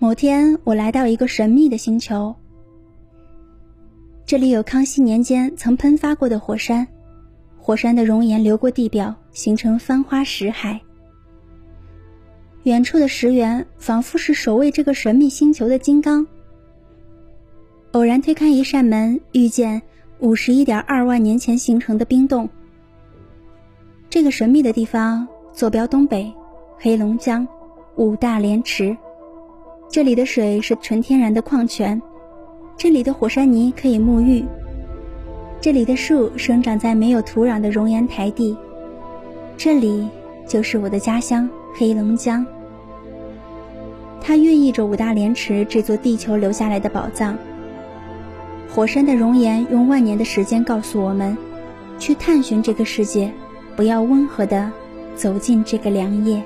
某天，我来到一个神秘的星球，这里有康熙年间曾喷发过的火山，火山的熔岩流过地表，形成翻花石海。远处的石原仿佛是守卫这个神秘星球的金刚。偶然推开一扇门，遇见五十一点二万年前形成的冰洞。这个神秘的地方坐标东北，黑龙江五大连池。这里的水是纯天然的矿泉，这里的火山泥可以沐浴，这里的树生长在没有土壤的熔岩台地，这里就是我的家乡黑龙江。它寓意着五大连池这座地球留下来的宝藏。火山的熔岩用万年的时间告诉我们，去探寻这个世界，不要温和的走进这个凉夜。